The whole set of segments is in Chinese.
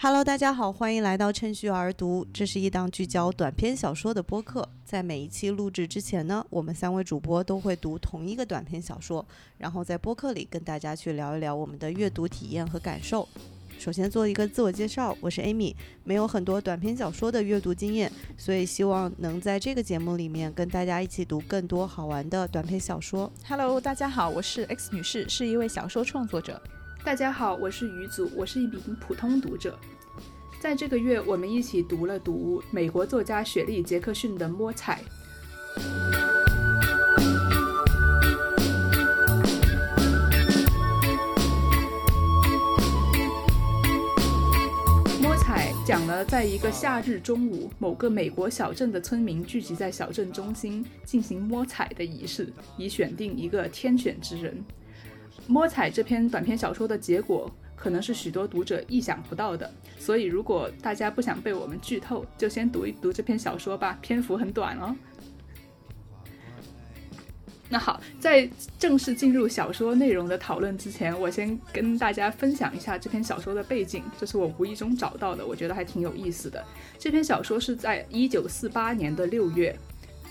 Hello，大家好，欢迎来到趁虚而读。这是一档聚焦短篇小说的播客。在每一期录制之前呢，我们三位主播都会读同一个短篇小说，然后在播客里跟大家去聊一聊我们的阅读体验和感受。首先做一个自我介绍，我是 Amy，没有很多短篇小说的阅读经验，所以希望能在这个节目里面跟大家一起读更多好玩的短篇小说。Hello，大家好，我是 X 女士，是一位小说创作者。大家好，我是于祖，我是一名普通读者。在这个月，我们一起读了读美国作家雪莉·杰克逊的《摸彩》。摸彩讲了，在一个夏日中午，某个美国小镇的村民聚集在小镇中心进行摸彩的仪式，以选定一个天选之人。摸彩这篇短篇小说的结果。可能是许多读者意想不到的，所以如果大家不想被我们剧透，就先读一读这篇小说吧，篇幅很短哦。那好，在正式进入小说内容的讨论之前，我先跟大家分享一下这篇小说的背景，这是我无意中找到的，我觉得还挺有意思的。这篇小说是在一九四八年的六月，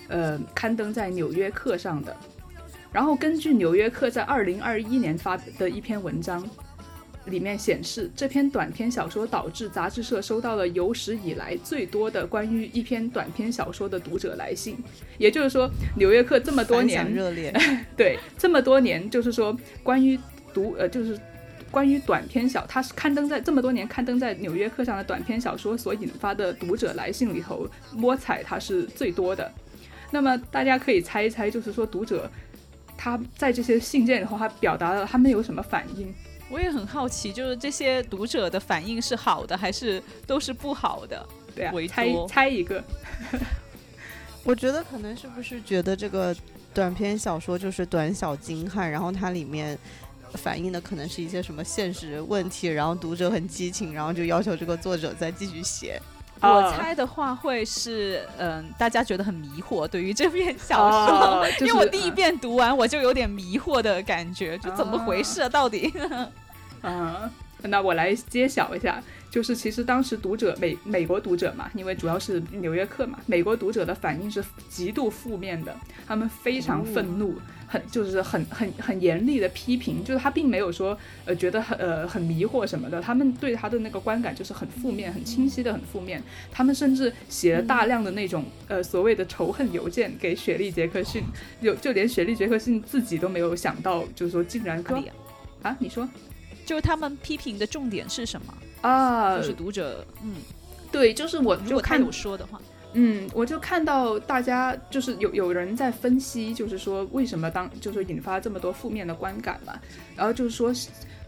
呃，刊登在《纽约客》上的。然后根据《纽约客》在二零二一年发的一篇文章。里面显示，这篇短篇小说导致杂志社收到了有史以来最多的关于一篇短篇小说的读者来信。也就是说，《纽约客》这么多年热烈，对，这么多年，就是说关于读呃，就是关于短篇小，它是刊登在这么多年刊登在《纽约客》上的短篇小说所引发的读者来信里头，摸彩它是最多的。那么大家可以猜一猜，就是说读者他在这些信件里头，他表达了他们有什么反应？我也很好奇，就是这些读者的反应是好的还是都是不好的？对啊，猜猜一个。我觉得可能是不是觉得这个短篇小说就是短小精悍，然后它里面反映的可能是一些什么现实问题，然后读者很激情，然后就要求这个作者再继续写。我猜的话会是，嗯，大家觉得很迷惑，对于这篇小说，因为我第一遍读完我就有点迷惑的感觉，就怎么回事啊？到底？嗯，那我来揭晓一下，就是其实当时读者美美国读者嘛，因为主要是《纽约客》嘛，美国读者的反应是极度负面的，他们非常愤怒。很就是很很很严厉的批评，就是他并没有说呃觉得很呃很迷惑什么的，他们对他的那个观感就是很负面、很清晰的很负面。他们甚至写了大量的那种呃所谓的仇恨邮件给雪莉·杰克逊，有就连雪莉·杰克逊自己都没有想到，就是说竟然可以啊？你说，就是他们批评的重点是什么啊？就是读者，嗯，对，就是我如果他有说的话。嗯，我就看到大家就是有有人在分析，就是说为什么当就是引发这么多负面的观感嘛，然后就是说，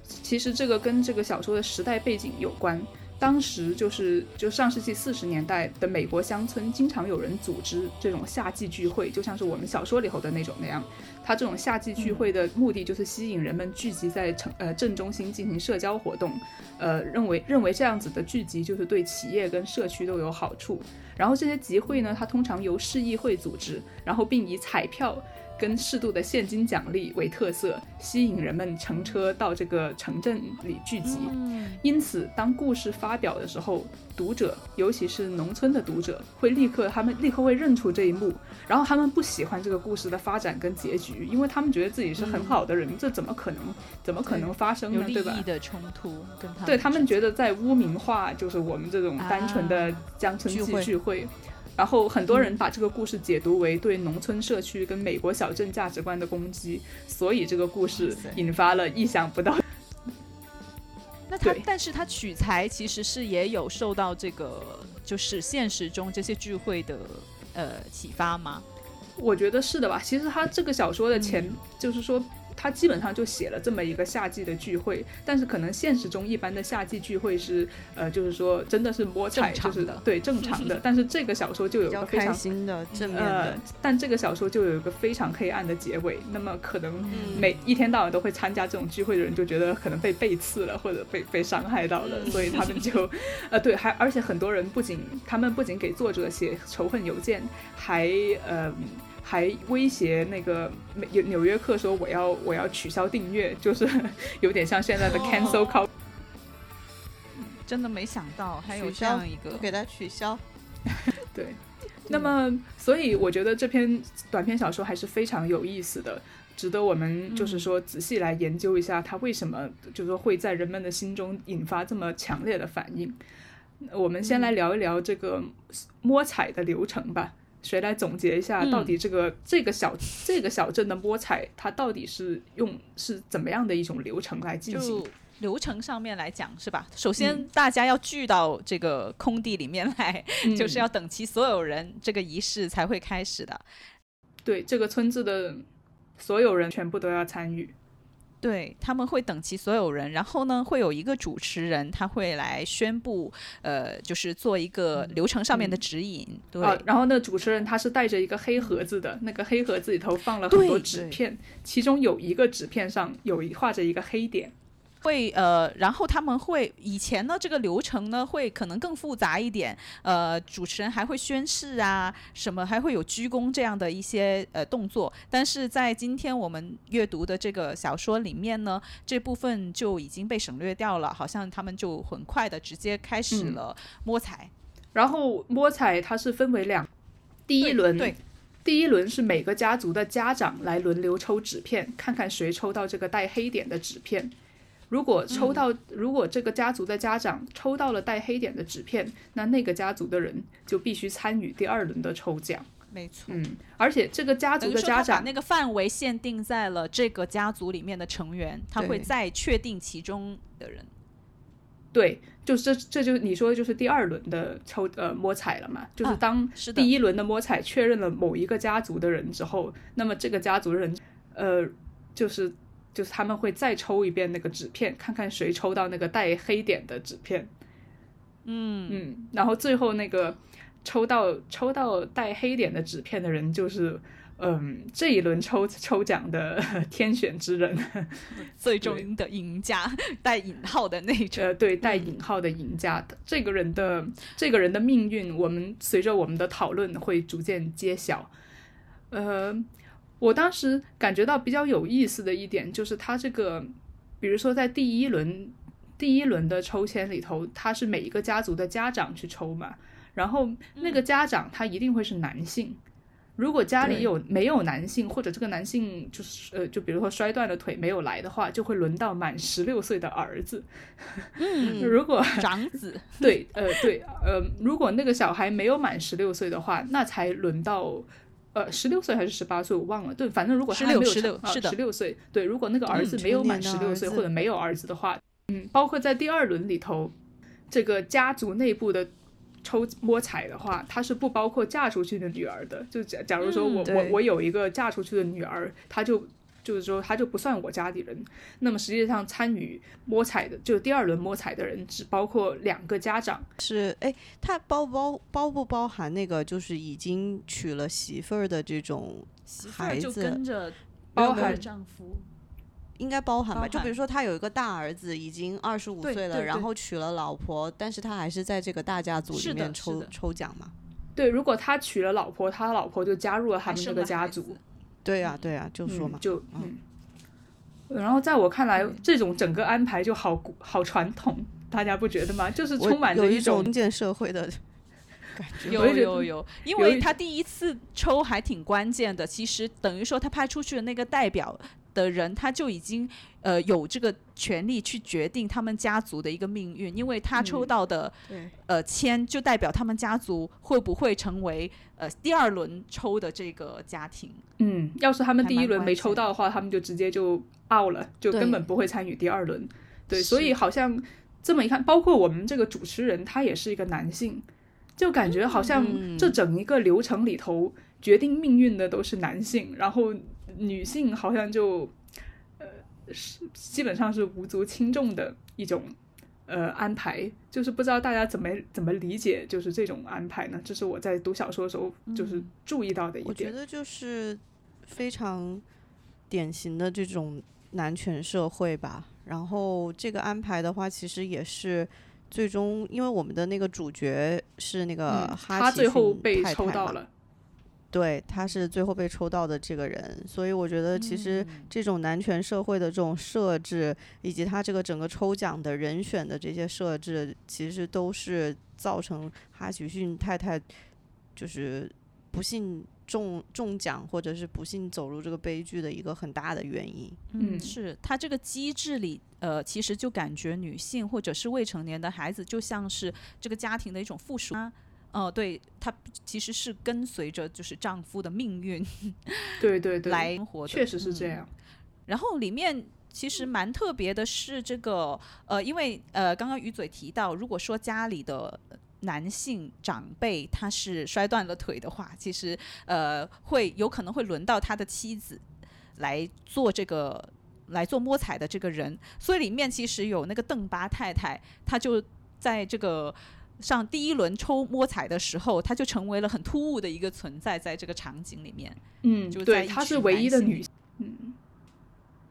其实这个跟这个小说的时代背景有关。当时就是就上世纪四十年代的美国乡村，经常有人组织这种夏季聚会，就像是我们小说里头的那种那样。他这种夏季聚会的目的就是吸引人们聚集在城呃镇中心进行社交活动，呃认为认为这样子的聚集就是对企业跟社区都有好处。然后这些集会呢，它通常由市议会组织，然后并以彩票。跟适度的现金奖励为特色，吸引人们乘车到这个城镇里聚集。因此，当故事发表的时候，读者，尤其是农村的读者，会立刻他们立刻会认出这一幕，然后他们不喜欢这个故事的发展跟结局，因为他们觉得自己是很好的人，这怎么可能？怎么可能发生呢？对吧？利益的冲突，跟他对他们觉得在污名化，就是我们这种单纯的乡村季聚会。然后很多人把这个故事解读为对农村社区跟美国小镇价值观的攻击，所以这个故事引发了意想不到。那他，但是他取材其实是也有受到这个，就是现实中这些聚会的呃启发吗？我觉得是的吧。其实他这个小说的前，就是说。他基本上就写了这么一个夏季的聚会，但是可能现实中一般的夏季聚会是，呃，就是说真的是摸彩，就是对正常的。但是这个小说就有个非常开心的正面的，但这个小说就有一个非常黑暗的结尾。那么可能每一天到晚都会参加这种聚会的人就觉得可能被背刺了或者被被伤害到了，所以他们就，呃，对，还而且很多人不仅他们不仅给作者写仇恨邮件，还呃。还威胁那个纽纽约客说我要我要取消订阅，就是 有点像现在的 cancel culture。真的没想到还有这样一个，给他取消。对，那么所以我觉得这篇短篇小说还是非常有意思的，值得我们就是说仔细来研究一下，它为什么就是说会在人们的心中引发这么强烈的反应。我们先来聊一聊这个摸彩的流程吧。谁来总结一下，到底这个这个小这个小镇的摸彩，它到底是用是怎么样的一种流程来进行？流程上面来讲是吧？首先大家要聚到这个空地里面来，就是要等齐所有人，这个仪式才会开始的。对，这个村子的所有人全部都要参与。对他们会等齐所有人，然后呢，会有一个主持人，他会来宣布，呃，就是做一个流程上面的指引。对，然后那主持人他是带着一个黑盒子的，那个黑盒子里头放了很多纸片，其中有一个纸片上有画着一个黑点。会呃，然后他们会以前呢，这个流程呢会可能更复杂一点，呃，主持人还会宣誓啊，什么还会有鞠躬这样的一些呃动作，但是在今天我们阅读的这个小说里面呢，这部分就已经被省略掉了，好像他们就很快的直接开始了摸彩，然后摸彩它是分为两，第一轮对，第一轮是每个家族的家长来轮流抽纸片，看看谁抽到这个带黑点的纸片。如果抽到，如果这个家族的家长抽到了带黑点的纸片，那那个家族的人就必须参与第二轮的抽奖。没错，嗯，而且这个家族的家长那个范围限定在了这个家族里面的成员，他会再确定其中的人。对，就是这，这就你说的就是第二轮的抽呃摸彩了嘛？就是当第一轮的摸彩确认了某一个家族的人之后，那么这个家族人呃就是。就是他们会再抽一遍那个纸片，看看谁抽到那个带黑点的纸片。嗯嗯，然后最后那个抽到抽到带黑点的纸片的人，就是嗯这一轮抽抽奖的 天选之人，最终的赢家，带引号的那种。呃，对，带引号的赢家的这个人的这个人的命运，我们随着我们的讨论会逐渐揭晓。呃。我当时感觉到比较有意思的一点就是，他这个，比如说在第一轮第一轮的抽签里头，他是每一个家族的家长去抽嘛，然后那个家长他一定会是男性，如果家里有没有男性，或者这个男性就是呃，就比如说摔断了腿没有来的话，就会轮到满十六岁的儿子。嗯，如果长子 对，呃对，呃，如果那个小孩没有满十六岁的话，那才轮到。呃，十六岁还是十八岁，我忘了。对，反正如果他没有十六，是的，十六岁。对，如果那个儿子没有满十六岁或者没有儿子的话，嗯，包括在第二轮里头，这个家族内部的抽摸彩的话，他是不包括嫁出去的女儿的。就假假如说我我我有一个嫁出去的女儿，他就。就是说，他就不算我家里人。那么实际上参与摸彩的，就是第二轮摸彩的人，只包括两个家长。是，哎，他包不包包不包含那个，就是已经娶了媳妇儿的这种孩子？跟着包含丈夫，应该包含吧？就比如说，他有一个大儿子，已经二十五岁了，然后娶了老婆，但是他还是在这个大家族里面抽抽奖嘛？对，如果他娶了老婆，他老婆就加入了他们这个家族。对呀，对呀，就说嘛，就嗯，然后在我看来，这种整个安排就好好传统，大家不觉得吗？就是充满着一种封建社会的 感觉。有有有，因为他第一次抽还挺关键的，其实等于说他派出去的那个代表。的人他就已经呃有这个权利去决定他们家族的一个命运，因为他抽到的呃签就代表他们家族会不会成为呃第二轮抽的这个家庭。嗯，要是他们第一轮没抽到的话，他们就直接就 out 了，就根本不会参与第二轮。对，所以好像这么一看，包括我们这个主持人，他也是一个男性，就感觉好像这整一个流程里头决定命运的都是男性，然后。女性好像就，呃，是基本上是无足轻重的一种，呃，安排。就是不知道大家怎么怎么理解，就是这种安排呢？这是我在读小说的时候就是注意到的一点。我觉得就是非常典型的这种男权社会吧。然后这个安排的话，其实也是最终，因为我们的那个主角是那个哈他最后被抽到了。对，他是最后被抽到的这个人，所以我觉得其实这种男权社会的这种设置，以及他这个整个抽奖的人选的这些设置，其实都是造成哈奇逊太太就是不幸中中奖，或者是不幸走入这个悲剧的一个很大的原因。嗯是他这个机制里，呃，其实就感觉女性或者是未成年的孩子，就像是这个家庭的一种附属。哦，对，她其实是跟随着就是丈夫的命运对对对，来生活的，确实是这嗯样。然后里面其实蛮特别的是这个，呃，因为呃，刚刚鱼嘴提到，如果说家里的男性长辈他是摔断了腿的话，其实呃会有可能会轮到他的妻子来做这个来做摸彩的这个人，所以里面其实有那个邓巴太太，她就在这个。上第一轮抽摸彩的时候，她就成为了很突兀的一个存在，在这个场景里面。嗯，对，就对她是唯一的女性。嗯，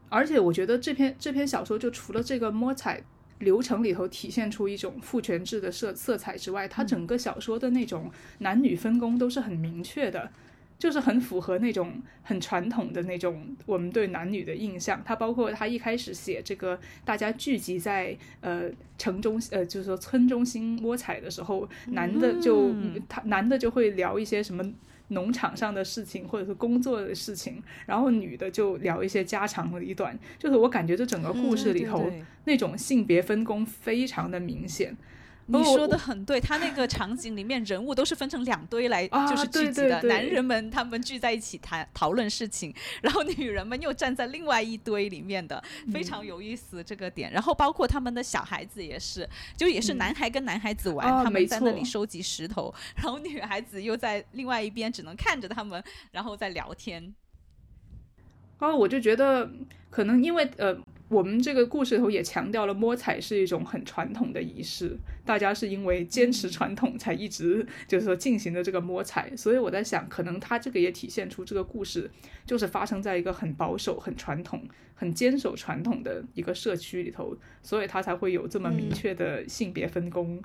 而且我觉得这篇这篇小说就除了这个摸彩流程里头体现出一种父权制的色色彩之外，它整个小说的那种男女分工都是很明确的。就是很符合那种很传统的那种我们对男女的印象。他包括他一开始写这个大家聚集在呃城中呃就是说村中心摸彩的时候，男的就、他男的就会聊一些什么。农场上的事情，或者是工作的事情，然后女的就聊一些家长里短，就是我感觉这整个故事里头、那种性别分工非常的明显。哦你说的很对，他那个场景里面人物都是分成两堆来，啊就是聚集的。对对对男人们他们聚在一起谈讨论事情，然后女人们又站在另外一堆里面的，非常有意思这个点。然后包括他们的小孩子也是，就也是男孩跟男孩子玩，他们在那里收集石头，然后女孩子又在另外一边只能看着他们，然后在聊天。然后我就觉得，可能因为呃，我们这个故事里头也强调了摸彩是一种很传统的仪式，大家是因为坚持传统才一直就是说进行的这个摸彩，所以我在想，可能它这个也体现出这个故事就是发生在一个很保守、很传统、很坚守传统的一个社区里头，所以它才会有这么明确的性别分工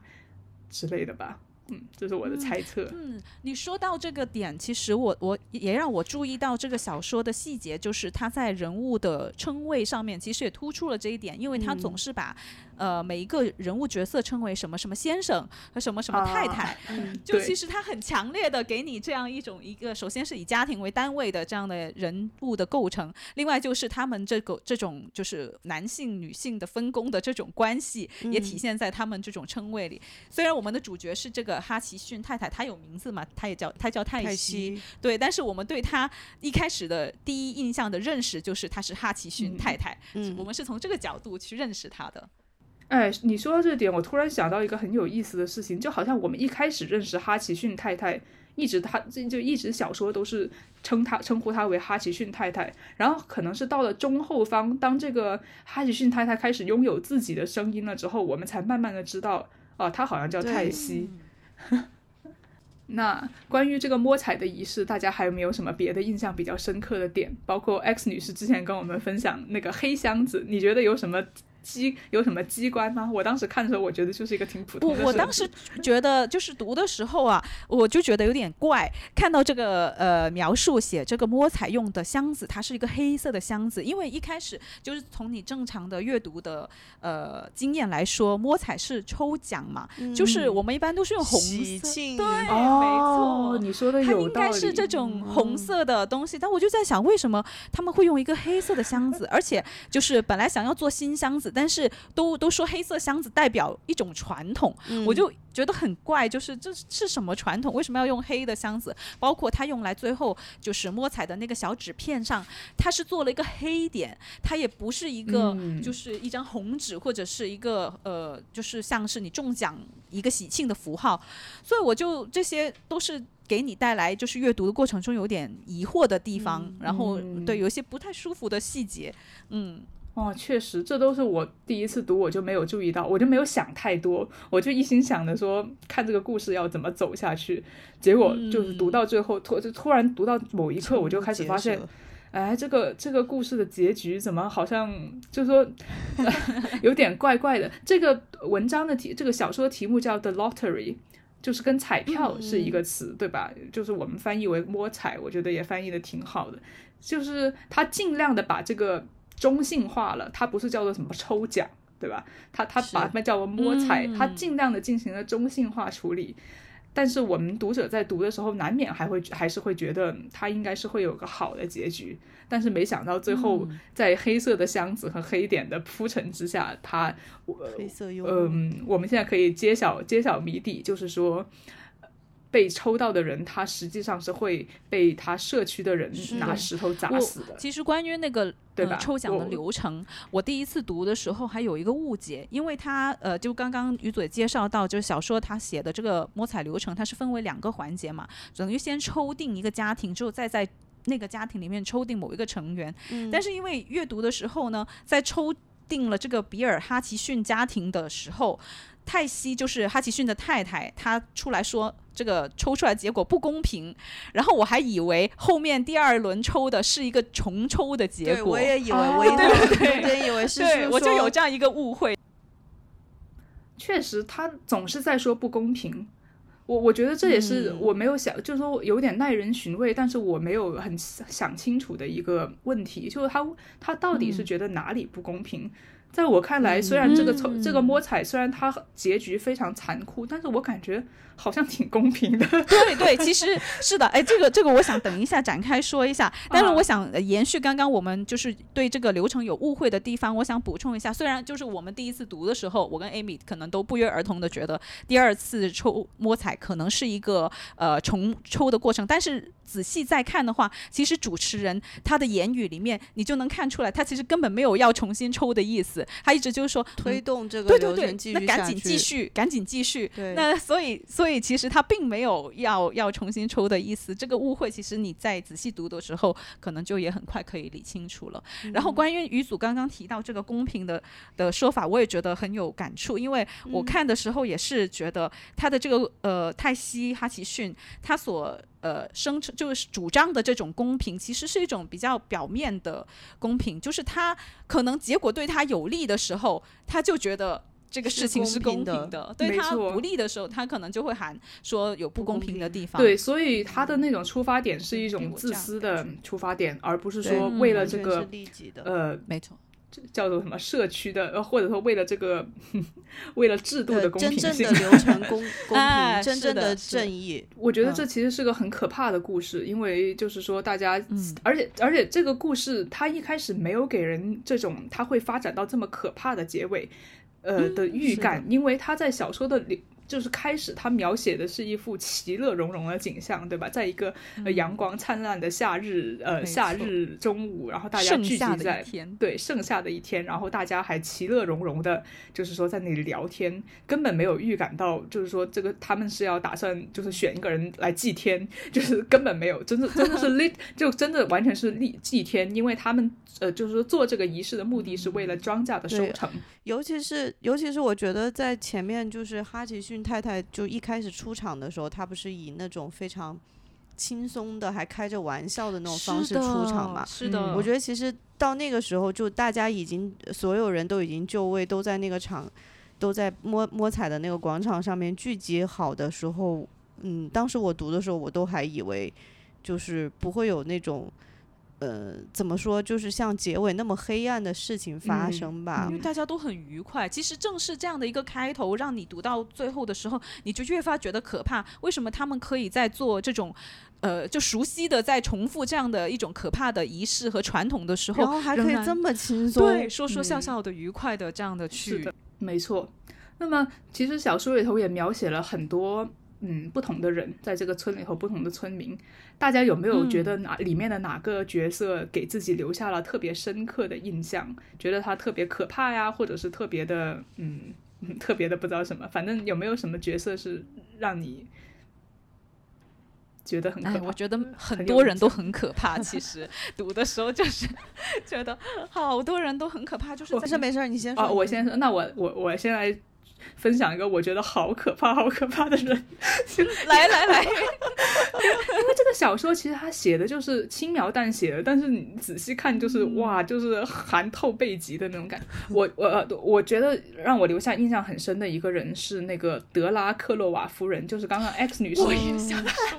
之类的吧。嗯，这是我的猜测。嗯，你说到这个点，其实我我也让我注意到这个小说的细节，就是他在人物的称谓上面，其实也突出了这一点，因为他总是把、呃每一个人物角色称为什么什么先生和什么什么太太，嗯 就其实他很强烈的给你这样一种一个，首先是以家庭为单位的这样的人物的构成，另外就是他们这个这种就是男性女性的分工的这种关系，也体现在他们这种称谓里。虽然我们的主角是这个哈奇逊太太，她有名字嘛，她也叫她叫泰泰西，对，但是我们对她一开始的第一印象的认识就是她是哈奇逊嗯太太，嗯我们是从这个角度去认识她的。哎，你说到这点，我突然想到一个很有意思的事情，就好像我们一开始认识哈奇逊太太，一直他这就一直小说都是称他称呼她为哈奇逊太太，然后可能是到了中后方，当这个哈奇逊太太开始拥有自己的声音了之后，我们才慢慢的知道，哦、她好像叫泰对西。那关于这个摸彩的仪式，大家还有没有什么别的印象比较深刻的点？包括 X 女士之前跟我们分享那个黑箱子，你觉得有什么机有什么机关吗？我当时看的时候，我觉得就是一个挺普通我我当时觉得，就是读的时候啊，我就觉得有点怪，看到这个呃描述写这个摸彩用的箱子，它是一个黑色的箱子，因为一开始就是从你正常的阅读的呃经验来说，摸彩是抽奖嘛，就是我们一般都是用红色，庆对，哦，没错。你说的它有道理。应该是这种红嗯色的东西，但我就在想，为什么他们会用一个黑色的箱子？而且就是本来想要做新箱子，但是都都说黑色箱子代表一种传统，嗯我就觉得很怪，就是这是什么传统？为什么要用黑的箱子？包括它用来最后就是摸彩的那个小纸片上，它是做了一个黑点，它也不是一个嗯就是一张红纸或者是一个呃，就是像是你中奖一个喜庆的符号，所以我就这些都是。给你带来就是阅读的过程中有点疑惑的地方，然后嗯对有一些不太舒服的细节，嗯，哦，确实，这都是我第一次读，我就没有注意到，我就没有想太多，我就一心想着说看这个故事要怎么走下去，结果就是读到最后，突就突然读到某一刻，我就开始发现，哎，这个这个故事的结局怎么好像就是说、有点怪怪的？这个文章的题，这个小说题目叫《The Lottery》，就是跟彩票是一个词，对吧？就是我们翻译为摸彩，我觉得也翻译的挺好的。就是他尽量的把这个中性化了，它不是叫做什么抽奖，对吧？它它把它叫做摸彩，它尽量的进行了中性化处理。但是我们读者在读的时候，难免还会还是会觉得它应该是会有个好的结局。但是没想到最后在黑色的箱子和黑点的铺陈之下，它黑色嗯，我们现在可以揭晓揭晓谜底，就是说。被抽到的人，他实际上是会被他社区的人拿石头砸死的。其实关于那个对吧抽奖的流程，我第一次读的时候还有一个误解，因为他呃，就刚刚于嘴介绍到，就是小说他写的这个摸彩流程，它是分为两个环节嘛，等于先抽定一个家庭，之后再在那个家庭里面抽定某一个成员。但是因为阅读的时候呢，在抽定了这个比尔哈奇逊家庭的时候。泰西就是哈奇逊的太太，她出来说这个抽出来结果不公平，然后我还以为后面第二轮抽的是一个重抽的结果，我也以为，我一对以为是，我就有这样一个误会。确实，他总是在说不公平，我我觉得这也是我没有想，就是说有点耐人寻味，但是我没有很想清楚的一个问题，就是他他到底是觉得哪里不公平？在我看来，虽然这个抽这个摸彩，虽然它结局非常残酷，但是我感觉。好像挺公平的，对对，其实是的，哎，这个这个，我想等一下展开说一下。但是我想延续刚刚我们就是对这个流程有误会的地方，我想补充一下。虽然就是我们第一次读的时候，我跟 Amy 可能都不约而同的觉得第二次抽摸彩可能是一个呃重抽的过程，但是仔细再看的话，其实主持人他的言语里面你就能看出来，他其实根本没有要重新抽的意思，他一直就是说推动这个对对对，那赶紧继续，赶紧继续。那所以所所以其实他并没有要要重新抽的意思，这个误会其实你在仔细读的时候，可能就也很快可以理清楚了。然后关于于祖刚刚提到这个公平的的说法，我也觉得很有感触，因为我看的时候也是觉得他的这个呃泰西哈奇逊他所呃声称就是主张的这种公平，其实是一种比较表面的公平，就是他可能结果对他有利的时候，他就觉得。这个事情是公平的，对他不利的时候，他可能就会喊说有不公平的地方。对，所以他的那种出发点是一种自私的出发点，而不是说为了这个呃，没错，叫做什么社区的，呃，或者说为了这个 为了制度的公平性、真正的流程公 公平、真正的正义。我觉得这其实是个很可怕的故事，因为就是说大家，而且而且这个故事它一开始没有给人这种它会发展到这么可怕的结尾。呃的预感，因为他在小说的里。就是开始，他描写的是一幅其乐融融的景象，对吧？在一个阳光灿烂的夏日，呃，夏日中午，然后大家聚集在对盛夏的一天，然后大家还其乐融融的，就是说在那里聊天，根本没有预感到，就是说这个他们是要打算就是选一个人来祭天，就是根本没有，真的真的是立，就真的完全是立祭天，因为他们呃，就是说做这个仪式的目的是为了庄稼的收成，尤其是尤其是我觉得在前面就是哈吉逊。太太就一开始出场的时候，她不是以那种非常轻松的，还开着玩笑的那种方式出场嘛？是的，我觉得其实到那个时候，就大家已经所有人都已经就位，都在那个场，都在摸摸彩的那个广场上面聚集好的时候，嗯，当时我读的时候，我都还以为就是不会有那种。呃，怎么说？就是像结尾那么黑暗的事情发生吧？因为大家都很愉快。其实正是这样的一个开头，让你读到最后的时候，你就越发觉得可怕。为什么他们可以在做这种，呃，就熟悉的在重复这样的一种可怕的仪式和传统的时候，然后还可以这么轻松，对，说说笑笑的、愉快的这样的去，没错。那么，其实小说里头也描写了很多。嗯，不同的人在这个村里头，不同的村民，大家有没有觉得哪里面的哪个角色给自己留下了特别深刻的印象？觉得他特别可怕呀，或者是特别的，嗯，特别的不知道什么。反正有没有什么角色是让你觉得很可怕？我觉得 很多人都很可怕。其实 读的时候就是 觉得好多人都很可怕。就是没事没事，你先说。哦，我先说。那我我我先来。分享一个我觉得好可怕、好可怕的人。来 来来，因为这个小说其实他写的就是轻描淡写的，但是你仔细看就是哇，就是寒透背脊的那种感觉。我我呃我觉得让我留下印象很深的一个人是那个德拉克洛瓦夫人，就是刚刚 X 女士。我也想说。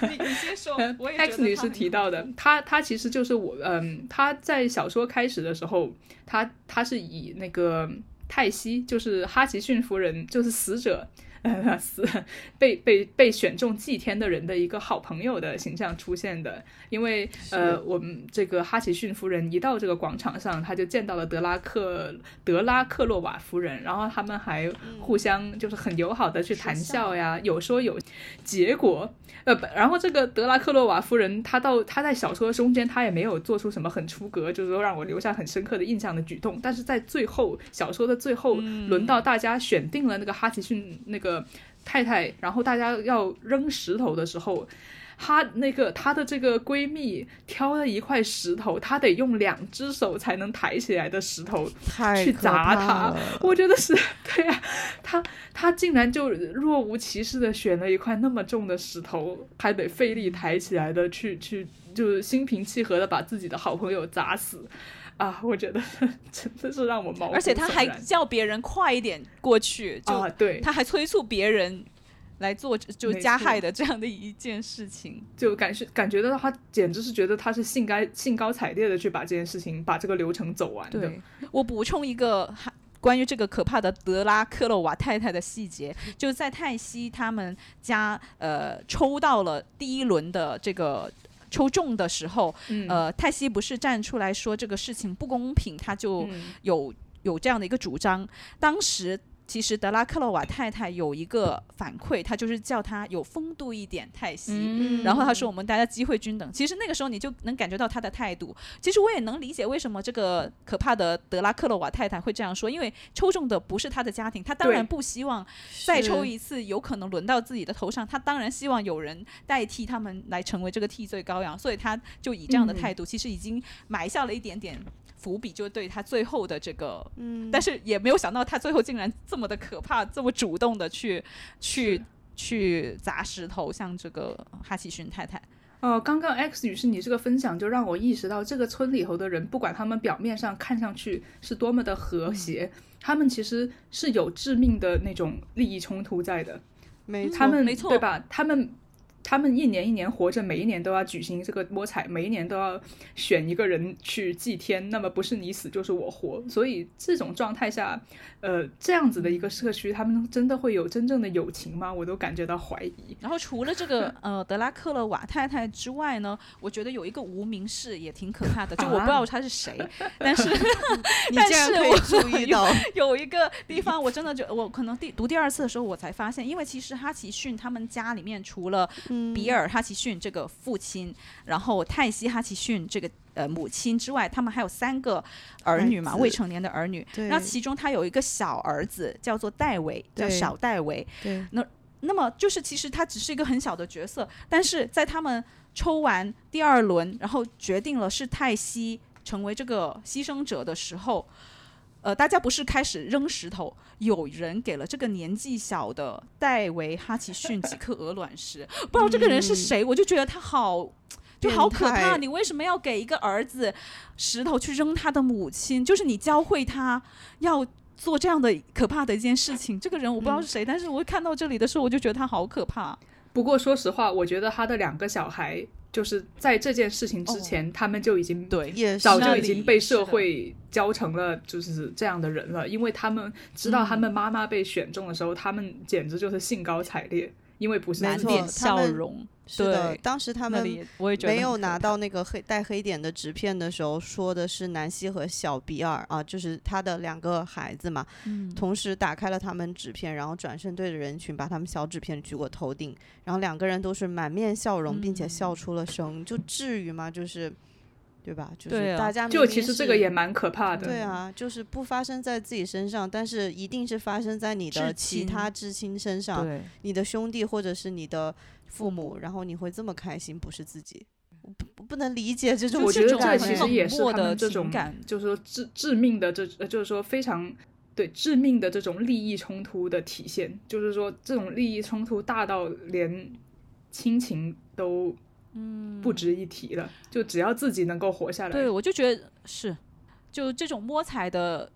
你你先说，我也 X 女士提到的，她她其实就是我，嗯，她在小说开始的时候，她她是以那个泰西，就是哈奇逊夫人，就是死者。呃，死 被被被选中祭天的人的一个好朋友的形象出现的，因为呃，我们这个哈奇逊夫人一到这个广场上，她就见到了德拉克德拉克洛瓦夫人，然后他们还互相就是很友好的去谈笑呀，有说有结果。呃，然后这个德拉克洛瓦夫人，她到她在小说中间，她也没有做出什么很出格，就是说让我留下很深刻的印象的举动，但是在最后小说的最后，轮到大家选定了那个哈奇逊那个。太太，然后大家要扔石头的时候，她那个她的这个闺蜜挑了一块石头，她得用两只手才能抬起来的石头去砸她。我觉得是对呀，她她竟然就若无其事的选了一块那么重的石头，还得费力抬起来的去去，就是心平气和的把自己的好朋友砸死。啊，我觉得 真的是让我毛，而且他还叫别人快一点过去，就对，他还催促别人来做就加害的这样的一件事情，就感是感觉到他简直是觉得他是兴该兴高采烈的去把这件事情把这个流程走完的。我补充一个关于这个可怕的德拉克洛瓦太太的细节，就在泰西他们家呃抽到了第一轮的这个。抽中的时候，呃，泰西不是站出来说这个事情不公平，他就有有这样的一个主张。当时。其实德拉克洛瓦太太有一个反馈，她就是叫他有风度一点，泰西。然后他说我们大家机会均等。其实那个时候你就能感觉到他的态度。其实我也能理解为什么这个可怕的德拉克洛瓦太太会这样说，因为抽中的不是他的家庭，他当然不希望再抽一次，有可能轮到自己的头上。他当然希望有人代替他们来成为这个替罪羔羊，所以他就以这样的态度，其实已经埋下了一点点。伏笔就对他最后的这个，嗯，但是也没有想到他最后竟然这么的可怕，这么主动的去去去砸石头，像这个哈奇逊太太。哦，刚刚 X 女士你这个分享就让我意识到，这个村里头的人，不管他们表面上看上去是多么的和谐，他们其实是有致命的那种利益冲突在的。没错，没错，对吧？他们。他们一年一年活着，每一年都要举行这个摸彩，每一年都要选一个人去祭天。那么不是你死就是我活，所以这种状态下，呃，这样子的一个社区，他们真的会有真正的友情吗？我都感觉到怀疑。然后除了这个呃德拉克勒瓦太太之外呢，我觉得有一个无名氏也挺可怕的，就我不知道他是谁，但是 你竟然可以注意到有一个地方，我真的就我可能第读第二次的时候我才发现，因为其实哈奇逊他们家里面除了比尔哈奇逊这个父亲，然后泰西哈奇逊这个呃母亲之外，他们还有三个儿女嘛，未成年的儿女。那其中他有一个小儿子叫做戴维，叫小戴维。对。那那么就是其实他只是一个很小的角色，但是在他们抽完第二轮，然后决定了是泰西成为这个牺牲者的时候。呃，大家不是开始扔石头，有人给了这个年纪小的戴维哈奇逊几颗鹅卵石，不知道这个人是谁，我就觉得他好，就好可怕。你为什么要给一个儿子石头去扔他的母亲？就是你教会他要做这样的可怕的一件事情。这个人我不知道是谁，但是我看到这里的时候，我就觉得他好可怕。不过说实话，我觉得他的两个小孩。就是在这件事情之前，他们就已经对。早就已经被社会教成了就是这样的人了，因为他们知道他们妈妈被选中的时候，他们简直就是兴高采烈。因为不是满脸笑容，是的。当时他们没有拿到那个黑带黑点的纸片的时候，说的是南希和小比尔啊，就是他的两个孩子嘛。嗯。同时打开了他们纸片，然后转身对着人群把他们小纸片举过头顶，然后两个人都是满面笑容，并且笑出了声。就至于吗？就是。对吧？就是大家就其实这个也蛮可怕的。对啊，就是不发生在自己身上，但是一定是发生在你的其他至亲身上，你的兄弟或者是你的父母，然后你会这么开心，不是自己，不不能理解这种。我觉得这其实也是他们这种，就是说致致命的这，就是说非常。对致命的这种利益冲突的体现，就是说这种利益冲突大到连亲情都嗯不值一提了，就只要自己能够活下来。对，我就觉得是，就这种摸彩的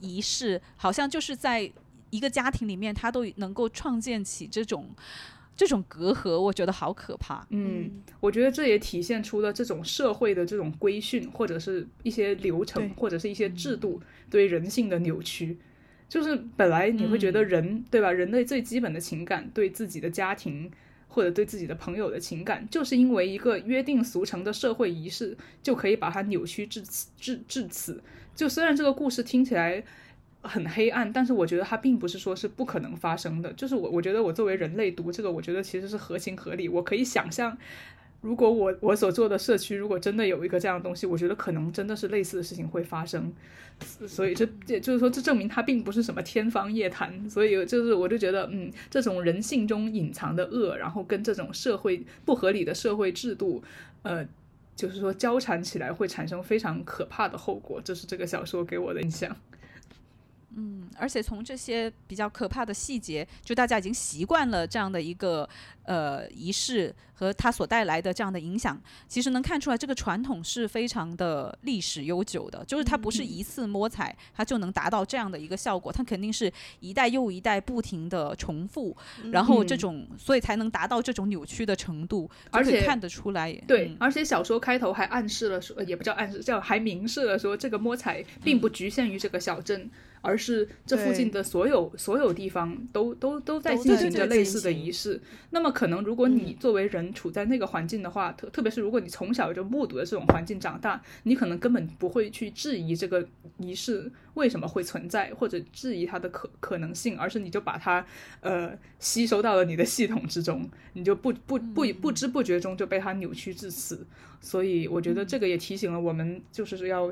仪式，好像就是在一个家庭里面，他都能够创建起这种这种隔阂，我觉得好可怕。嗯，我觉得这也体现出了这种社会的这种规训，或者是一些流程，或者是一些制度对人性的扭曲。就是本来你会觉得人对吧？人类最基本的情感，对自己的家庭或者对自己的朋友的情感，就是因为一个约定俗成的社会仪式，就可以把它扭曲至此至至此。就虽然这个故事听起来很黑暗，但是我觉得它并不是说是不可能发生的。就是我我觉得我作为人类读这个，我觉得其实是合情合理。我可以想象。如果我我所做的社区如果真的有一个这样的东西，我觉得可能真的是类似的事情会发生，所以这也就是说，这证明它并不是什么天方夜谭。所以就是我就觉得，嗯，这种人性中隐藏的恶，然后跟这种社会不合理的社会制度，呃，就是说交缠起来会产生非常可怕的后果。这是这个小说给我的印象。嗯，而且从这些比较可怕的细节，就大家已经习惯了这样的一个呃仪式和它所带来的这样的影响，其实能看出来这个传统是非常的历史悠久的。就是它不是一次摸彩，它就能达到这样的一个效果，它肯定是一代又一代不停的重复，然后这种所以才能达到这种扭曲的程度，而且看得出来。对，而且小说开头还暗示了说，也不叫暗示，叫还明示了说，这个摸彩并不局限于这个小镇。而是这附近的所有所有地方都都都在进行着类似的仪式。那么可能如果你作为人处在那个环境的话，特特别是如果你从小就目睹了这种环境长大，你可能根本不会去质疑这个仪式为什么会存在，或者质疑它的可可能性，而是你就把它呃吸收到了你的系统之中，你就不不不不知不觉中就被它扭曲至此。所以我觉得这个也提醒了我们，就是要。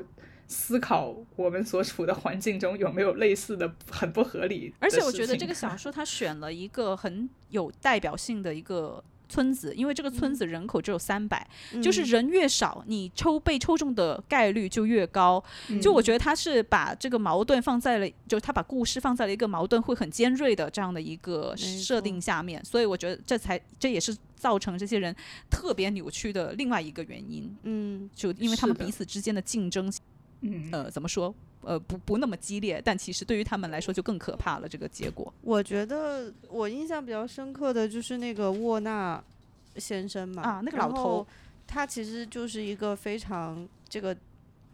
思考我们所处的环境中有没有类似的 很不合理。而且我觉得这个小说它选了一个很有代表性的一个村子，因为这个村子人口只有三百，就是人越少，你抽被抽中的概率就越高。就我觉得他是把这个矛盾放在了，就他把故事放在了一个矛盾会很尖锐的这样的一个设定下面，所以我觉得这才这也是造成这些人特别扭曲的另外一个原因。嗯，就因为他们彼此之间的竞争。嗯呃，怎么说？呃，不不那么激烈，但其实对于他们来说就更可怕了。这个结果，我觉得我印象比较深刻的就是那个沃纳先生嘛，啊，那个老头，他其实就是一个非常这个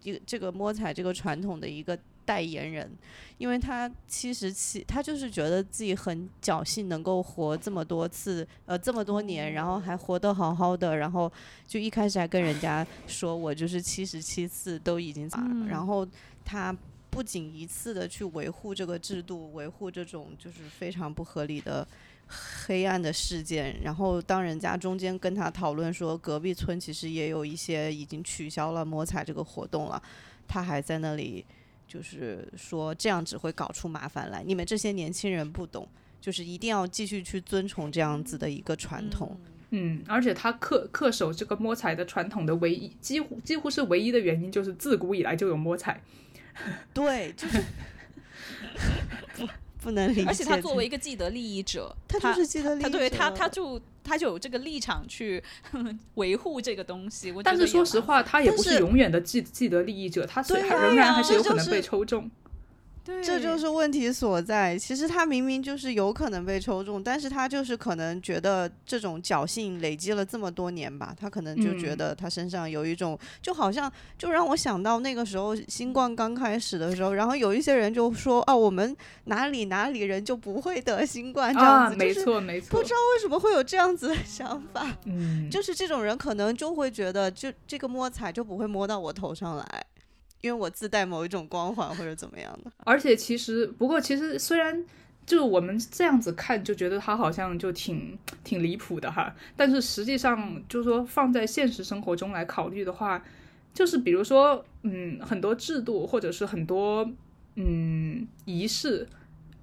一个这个摸彩这个传统的一个。代言人，因为他七十七，他就是觉得自己很侥幸能够活这么多次，呃，这么多年，然后还活得好好的，然后就一开始还跟人家说我就是七十七次都已经砸了，然后他不仅一次的去维护这个制度，维护这种就是非常不合理的黑暗的事件，然后当人家中间跟他讨论说隔壁村其实也有一些已经取消了摸彩这个活动了，他还在那里。就是说这样只会搞出麻烦来。你们这些年轻人不懂，就是一定要继续去遵从这样子的一个传统。嗯，而且他恪恪守这个摸彩的传统的唯一，几乎几乎是唯一的原因，就是自古以来就有摸彩。对，就是 不不能理解。而且他作为一个既得利益者，他就是既得利益者，对他他就。他就有这个立场去 维护这个东西，但是说实话，他也不是永远的既既得利益者，他仍然还是有可能被抽中。这就是问题所在。其实他明明就是有可能被抽中，但是他就是可能觉得这种侥幸累积了这么多年吧，他可能就觉得他身上有一种，就好像就让我想到那个时候新冠刚开始的时候，然后有一些人就说啊，我们哪里哪里人就不会得新冠这样子，没错没错，不知道为什么会有这样子的 想法，嗯，就是这种人可能就会觉得，就这个摸彩就不会摸到我头上来。因为我自带某一种光环或者怎么样的，而且其实不过其实虽然就是我们这样子看就觉得他好像就挺挺离谱的哈，但是实际上就是说放在现实生活中来考虑的话，就是比如说嗯很多制度或者是很多嗯仪式，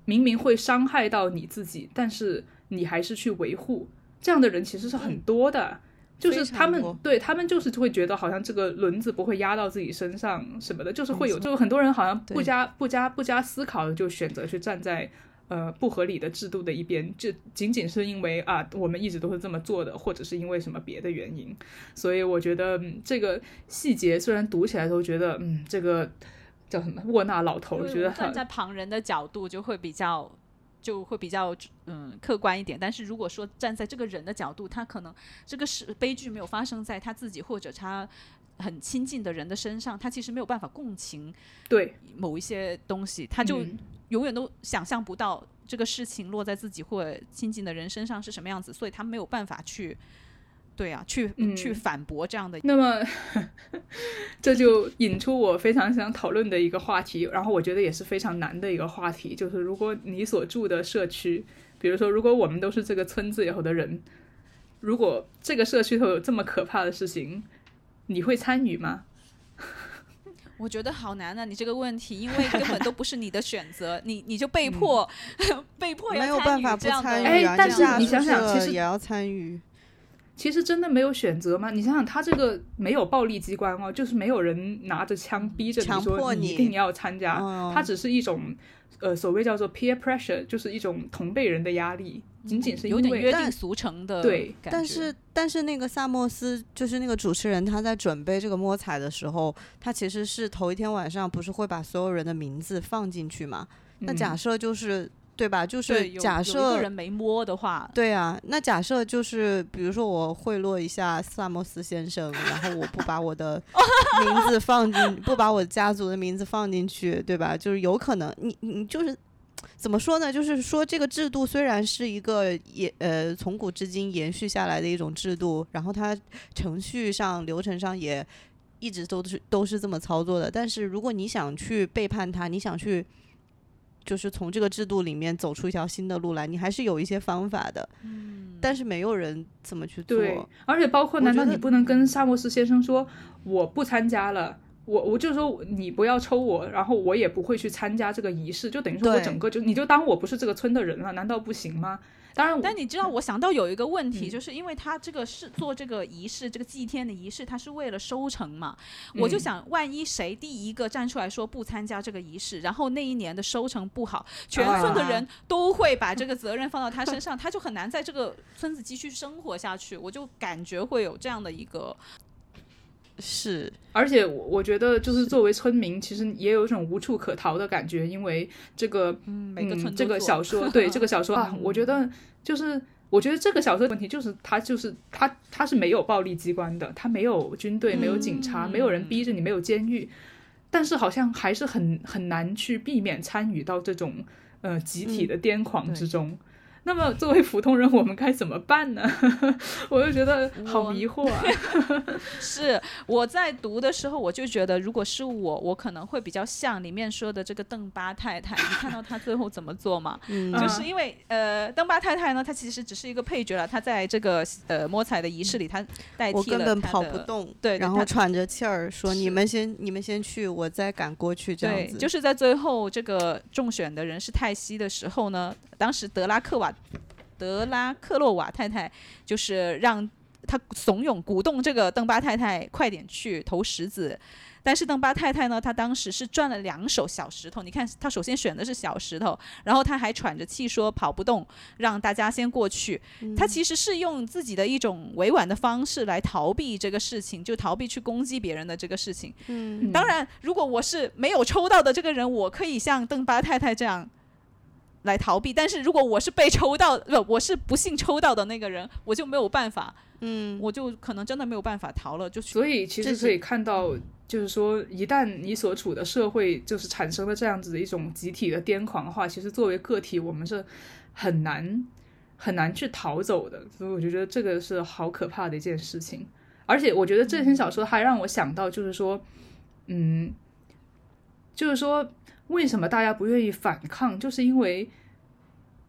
明明会伤害到你自己，但是你还是去维护，这样的人其实是很多的。就是他们对他们就是会觉得好像这个轮子不会压到自己身上什么的，就是会有，就很多人好像不加不加不加思考的就选择去站在呃不合理的制度的一边，就仅仅是因为啊我们一直都是这么做的，或者是因为什么别的原因，所以我觉得、嗯这个细节虽然读起来都觉得嗯这个叫什么沃纳老头，觉得很我们站在旁人的角度就会比较。就会比较嗯客观一点，但是如果说站在这个人的角度，他可能这个是悲剧没有发生在他自己或者他很亲近的人的身上，他其实没有办法共情对，某一些东西，他就嗯。永远都想象不到这个事情落在自己或亲近的人身上是什么样子，所以他没有办法去，对啊，去、嗯去反驳这样的。那么，这就引出我非常想讨论的一个话题，然后我觉得也是非常难的一个话题，就是如果你所住的社区，比如说，如果我们都是这个村子以后的人，如果这个社区头有这么可怕的事情，你会参与吗？我觉得好难啊，你这个问题，因为根本都不是你的选择，你你就被迫、被迫要没有参与办法不这样的。参与但是你想想其实也要参与。其实真的没有选择吗？你想想，他这个没有暴力机关哦，就是没有人拿着枪逼着你说你一定要参加，嗯它只是一种呃所谓叫做 peer pressure，就是一种同辈人的压力，仅仅是因有点为约定俗成的对，但是但是那个萨默斯就是那个主持人，他在准备这个摸彩的时候，他其实是头一天晚上不是会把所有人的名字放进去嘛？那嗯假设就是对吧？就是假设个人没摸的话，对啊，那假设就是，比如说我贿赂一下萨摩斯先生，然后我不把我的名字放进，不把我家族的名字放进去，对吧？就是有可能，你你就是怎么说呢？就是说这个制度虽然是一个也呃从古至今延续下来的一种制度，然后它程序上流程上也一直都是都是这么操作的，但是如果你想去背叛它，你想去。就是从这个制度里面走出一条新的路来，你还是有一些方法的。但是没有人怎么去做。对，而且包括，难道你不能跟萨默斯先生说，我不参加了？我我就说你不要抽我，然后我也不会去参加这个仪式，就等于说我整个就你就当我不是这个村的人了，难道不行吗？当然，但你知道，我想到有一个问题，嗯就是因为他这个是做这个仪式，这个祭天的仪式，他是为了收成嘛。我就嗯想，万一谁第一个站出来说不参加这个仪式，然后那一年的收成不好，全村的人都会把这个责任放到他身上，他就很难在这个村子继续生活下去。我就感觉会有这样的一个，是而且我我觉得就是作为村民，其实也有一种无处可逃的感觉，因为这个嗯，每个村嗯、这个小说，对这个小说啊，我觉得就是。我觉得这个小说的问题就是，它就是它，它是没有暴力机关的，它没有军队，没有警察，没有人逼着你，没有监狱，但是好像还是很很难去避免参与到这种呃集体的癫狂之中。那么作为普通人，我们该怎么办呢？我就觉得好我迷惑啊。是我在读的时候，我就觉得，如果是我，我可能会比较像里面说的这个邓巴太太。你看到她最后怎么做吗？嗯就是因为呃，邓巴太太呢，她其实只是一个配角了，她在这个呃摸彩的仪式里，她代替了我根本跑不动，对对他然后喘着气儿说：“你们先，你们先去，我再赶过去。”这样对，子，就是在最后这个中选的人是泰西的时候呢，当时德拉克瓦德拉克洛瓦太太就是让他怂恿鼓动这个邓巴太太快点去投石子。但是邓巴太太呢，她当时是转了两手小石头。你看，她首先选的是小石头，然后她还喘着气说跑不动，让大家先过去。她其实是用自己的一种委婉的方式来逃避这个事情，就逃避去攻击别人的这个事情。嗯，当然，如果我是没有抽到的这个人，我可以像邓巴太太这样来逃避；但是如果我是被抽到，不，我是不幸抽到的那个人，我就没有办法，嗯，我就可能真的没有办法逃了，就。所以其实可以看到，就是说，一旦你所处的社会就是产生了这样子的一种集体的癫狂的话，其实作为个体，我们是很难很难去逃走的。所以我就觉得这个是好可怕的一件事情。而且我觉得这篇小说还让我想到，就是说，嗯，就是说，为什么大家不愿意反抗，就是因为。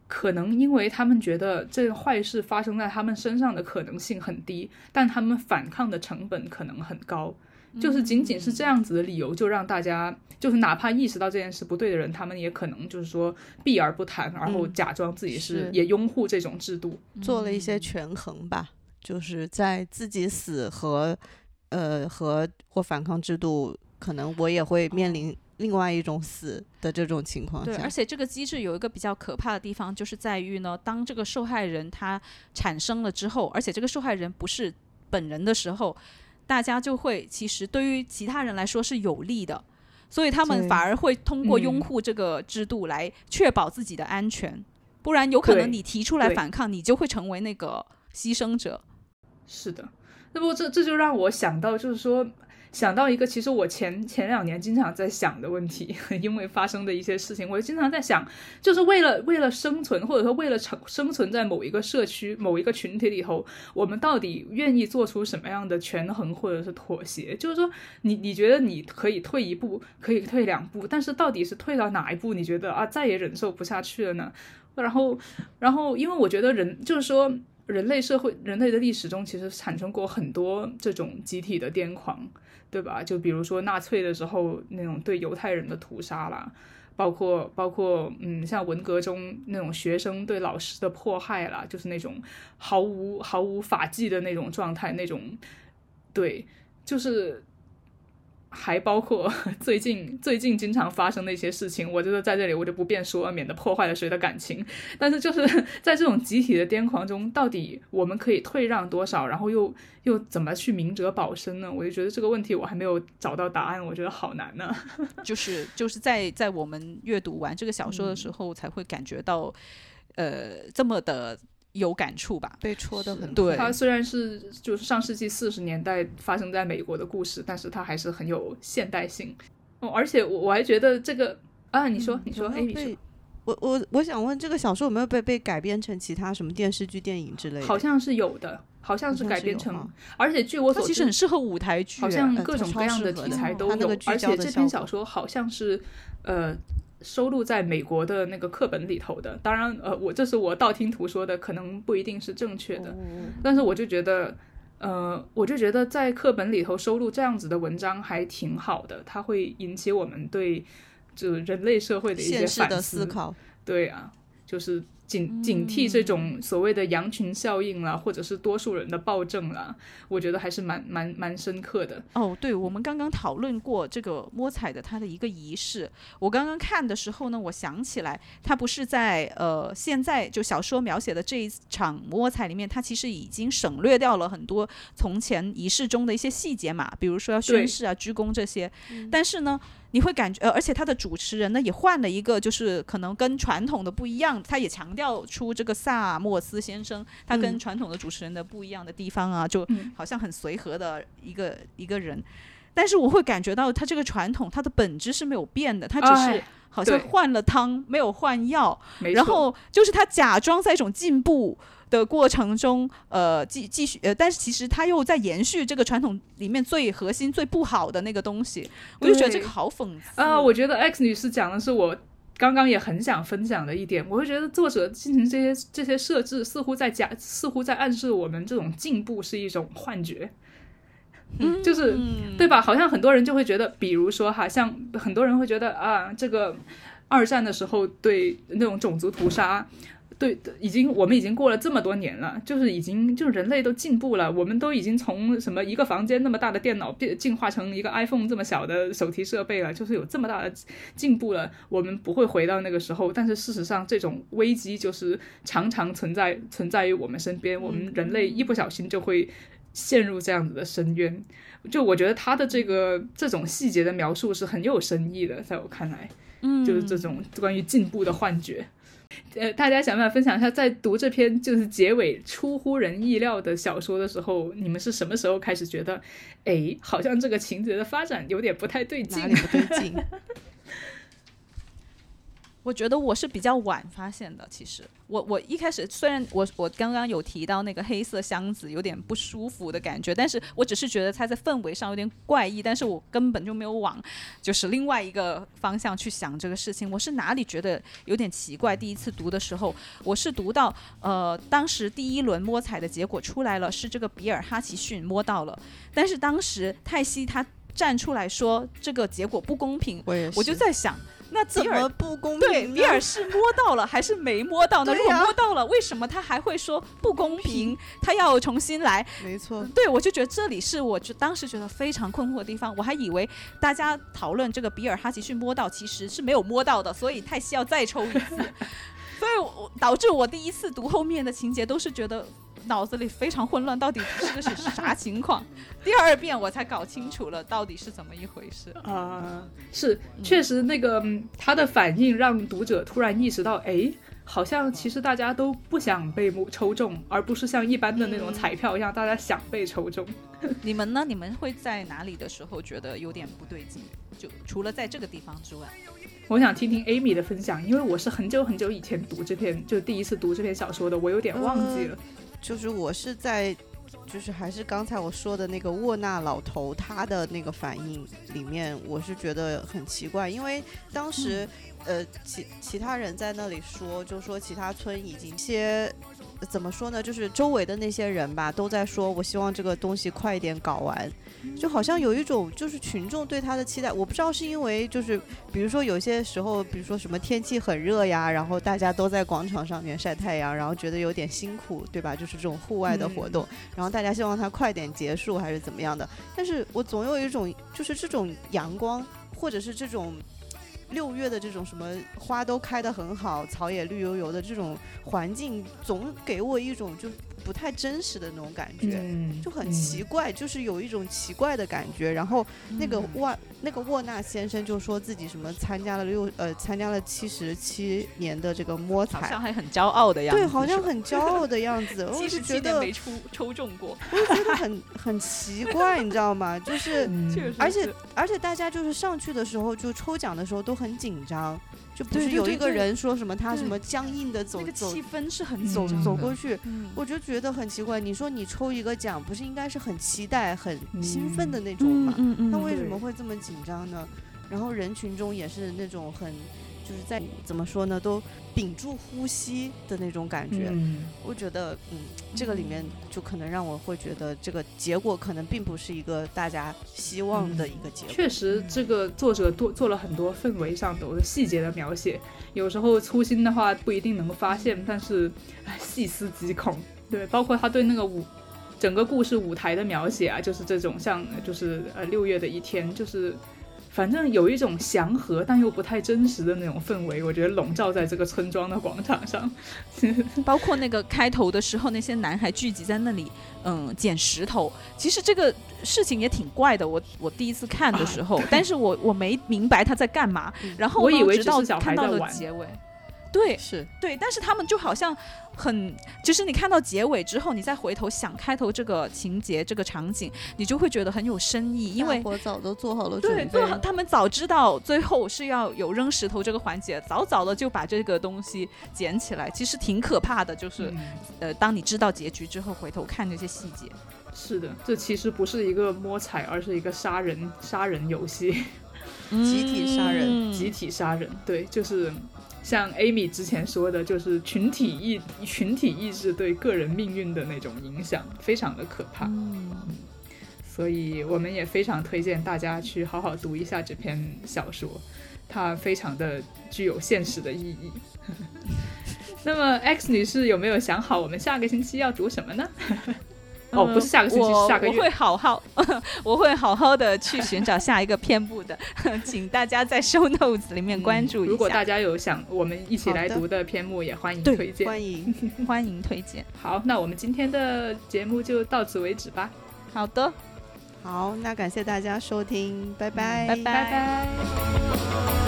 可能因为他们觉得这个坏事发生在他们身上的可能性很低，但他们反抗的成本可能很高。就是仅仅是这样子的理由，就让大家就是哪怕意识到这件事不对的人，他们也可能就是说避而不谈，然后假装自己是是也拥护这种制度。做了一些权衡吧。就是在自己死和呃和或反抗制度，可能我也会面临另外一种死的这种情况对，而且这个机制有一个比较可怕的地方，就是在于呢，当这个受害人他产生了之后，而且这个受害人不是本人的时候，大家就会其实对于其他人来说是有利的，所以他们反而会通过拥嗯护这个制度来确保自己的安全，不然有可能你提出来反抗，你就会成为那个牺牲者。是的，那么这这就让我想到，就是说想到一个其实我前前两年经常在想的问题，因为发生的一些事情，我经常在想，就是为了为了生存，或者说为了生生存在某一个社区、某一个群体里头，我们到底愿意做出什么样的权衡或者是妥协？就是说，你你觉得你可以退一步，可以退两步，但是到底是退到哪一步，你觉得啊再也忍受不下去了呢？然后，然后，因为我觉得人就是说，人类社会、人类的历史中，其实产生过很多这种集体的癫狂，对吧？就比如说纳粹的时候那种对犹太人的屠杀啦，包括包括嗯，像文革中那种学生对老师的迫害啦，就是那种毫无毫无法纪的那种状态，那种对，就是。还包括 最近最近经常发生的一些事情，我觉得在这里我就不便说了，免得破坏了谁的感情。但是就是 在这种集体的癫狂中，到底我们可以退让多少，然后又又怎么去明哲保身呢？我就觉得这个问题我还没有找到答案，我觉得好难呢、就是就是在在我们阅读完这个小说的嗯时候，才会感觉到，呃，这么的有感触吧。被戳的很对它虽然是就是上世纪四十年代发生在美国的故事，但是它还是很有现代性。哦，而且我我还觉得这个啊，你说你说有没 A 你说，我我我想问，这个小说有没有被被改编成其他什么电视剧、电影之类的？好像是有的，好像是改编成而且据我它其实所知很适合舞台剧，好像各种各样的的题材都而且这篇小说好像是呃收录在美国的那个课本里头的。当然，呃，我这是我道听途说的，可能不一定是正确的，哦但是我就觉得。呃，我就觉得在课本里头收录这样子的文章还挺好的，它会引起我们对就人类社会的一些反思。思考，对啊，就是警警惕这种所谓的羊群效应啦，或者是多数人的暴政啦，我觉得还是蛮蛮蛮深刻的。哦，对，我们刚刚讨论过这个摸彩的它的一个仪式。我刚刚看的时候呢，我想起来，它不是在呃现在就小说描写的这一场摸彩里面，它其实已经省略掉了很多从前仪式中的一些细节嘛，比如说要宣誓啊、鞠躬这些。但是呢，你会感觉，呃，而且他的主持人呢也换了一个，就是可能跟传统的不一样，他也强调出这个萨莫斯先生他跟嗯传统的主持人的不一样的地方啊，就嗯好像很随和的一个一个人。但是我会感觉到他这个传统，它的本质是没有变的，他只是哎好像换了汤，没有换药。然后就是他假装在一种进步的过程中，呃，继继续，呃，但是其实他又在延续这个传统里面最核心、最不好的那个东西，我就觉得这个好讽刺啊、我觉得 X 女士讲的是我刚刚也很想分享的一点。我会觉得作者进行这些这些设置，似乎在假，似乎在暗示我们这种进步是一种幻觉。嗯，就是对吧？好像很多人就会觉得，比如说哈，像很多人会觉得啊，这个二战的时候对那种种族屠杀。对，已经我们已经过了这么多年了，就是已经就是人类都进步了，我们都已经从什么一个房间那么大的电脑变进化成一个 iPhone 这么小的手提设备了，就是有这么大的进步了，我们不会回到那个时候。但是事实上，这种危机就是常常存在存在于我们身边，我们人类一不小心就会陷入这样子的深渊。就我觉得他的这个这种细节的描述是很有深意的，在我看来，嗯，就是这种关于进步的幻觉。呃，大家想不想分享一下，在读这篇就是结尾出乎人意料的小说的时候，你们是什么时候开始觉得，哎，好像这个情节的发展有点不太对劲哪里？不对劲？我觉得我是比较晚发现的。其实我我一开始虽然我我刚刚有提到那个黑色箱子有点不舒服的感觉，但是我只是觉得它在氛围上有点怪异，但是我根本就没有往就是另外一个方向去想这个事情。我是哪里觉得有点奇怪？第一次读的时候，我是读到呃，当时第一轮摸彩的结果出来了，是这个比尔哈奇逊摸到了，但是当时泰西他。站出来说这个结果不公平，我也，我就在想，那怎么不公平对，呢？比尔是摸到了还是没摸到呢？如果摸到了，为什么他还会说不公平？他要重新来？没错，对，我就觉得这里是我就当时觉得非常困惑的地方。我还以为大家讨论这个比尔哈奇逊摸到，其实是没有摸到的，所以泰西要再抽一次。所以我导致我第一次读后面的情节都是觉得脑子里非常混乱，到底这是啥情况？第二遍我才搞清楚了到底是怎么一回事。啊、是确实那个嗯他的反应让读者突然意识到，哎，好像其实大家都不想被抽抽中，而不是像一般的那种嗯彩票一样，大家想被抽中。你们呢？你们会在哪里的时候觉得有点不对劲？就除了在这个地方之外，我想听听 Amy 的分享，因为我是很久很久以前读这篇，就第一次读这篇小说的，我有点忘记了。就是我是在，就是还是刚才我说的那个沃纳老头他的那个反应里面，我是觉得很奇怪，因为当时、呃其其他人在那里说，就说其他村已经一些。呃怎么说呢？就是周围的那些人吧，都在说，我希望这个东西快一点搞完，就好像有一种就是群众对他的期待。我不知道是因为就是比如说有些时候，比如说什么天气很热呀，然后大家都在广场上面晒太阳，然后觉得有点辛苦，对吧？就是这种户外的活动，然后大家希望它快点结束，还是怎么样的？但是我总有一种就是这种阳光，或者是这种。六月的这种什么花都开得很好，草也绿油油的这种环境，总给我一种就不太真实的那种感觉。嗯，就很奇怪，就是有一种奇怪的感觉。然后那个沃、那个沃纳先生就说自己什么参加了六呃参加了七十七年的这个摸好彩像，还很骄傲的样子。对，好像很骄傲的样子。我七十就觉得没抽抽中过，我就觉得很 很奇怪，你知道吗？就是嗯而且而且大家就是上去的时候就抽奖的时候都很紧张，就不是有一个人说什么他什么僵硬的走那个走气氛是很走走过去，嗯我就觉得很奇怪。你说你抽一个奖，不是应该是很期待、很兴奋的那种吗？那为什么会这么紧张呢？然后人群中也是那种很，就是在怎么说呢，都屏住呼吸的那种感觉。嗯我觉得，嗯，这个里面就可能让我会觉得这个结果可能并不是一个大家希望的一个结果。确实，这个作者多做了很多氛围上的细节的描写，有时候粗心的话不一定能够发现，但是哎细思极恐。对，包括他对那个舞整个故事舞台的描写啊，就是这种像就是呃六月的一天，就是反正有一种祥和但又不太真实的那种氛围，我觉得笼罩在这个村庄的广场上。包括那个开头的时候，那些男孩聚集在那里，嗯，捡石头。其实这个事情也挺怪的。我我第一次看的时候，但是我我没明白他在干嘛。然后我以为直到只是看到了结尾，对是，对，但是他们就好像很，就是你看到结尾之后，你再回头想开头这个情节、这个场景，你就会觉得很有深意，因为我早都做好了对，准备做。好他们早知道最后是要有扔石头这个环节，早早的就把这个东西捡起来，其实挺可怕的。就是、嗯呃，当你知道结局之后，回头看那些细节，是的，这其实不是一个摸彩，而是一个杀人杀人游戏。集体杀人嗯集体杀人，对，就是像 Amy 之前说的，就是群体意群体意志对个人命运的那种影响，非常的可怕。嗯所以我们也非常推荐大家去好好读一下这篇小说，它非常的具有现实的意义。那么 X 女士有没有想好我们下个星期要读什么呢？哦，不是下个星期，是下个月我会。好好，我会好好 的去寻找下一个篇部的，请大家在 show notes 里面关注一下。嗯如果大家有想我们一起来读的篇目，也欢迎推荐。欢迎，欢迎推荐。好，那我们今天的节目就到此为止吧，好的，好，那感谢大家收听，拜拜，拜拜拜拜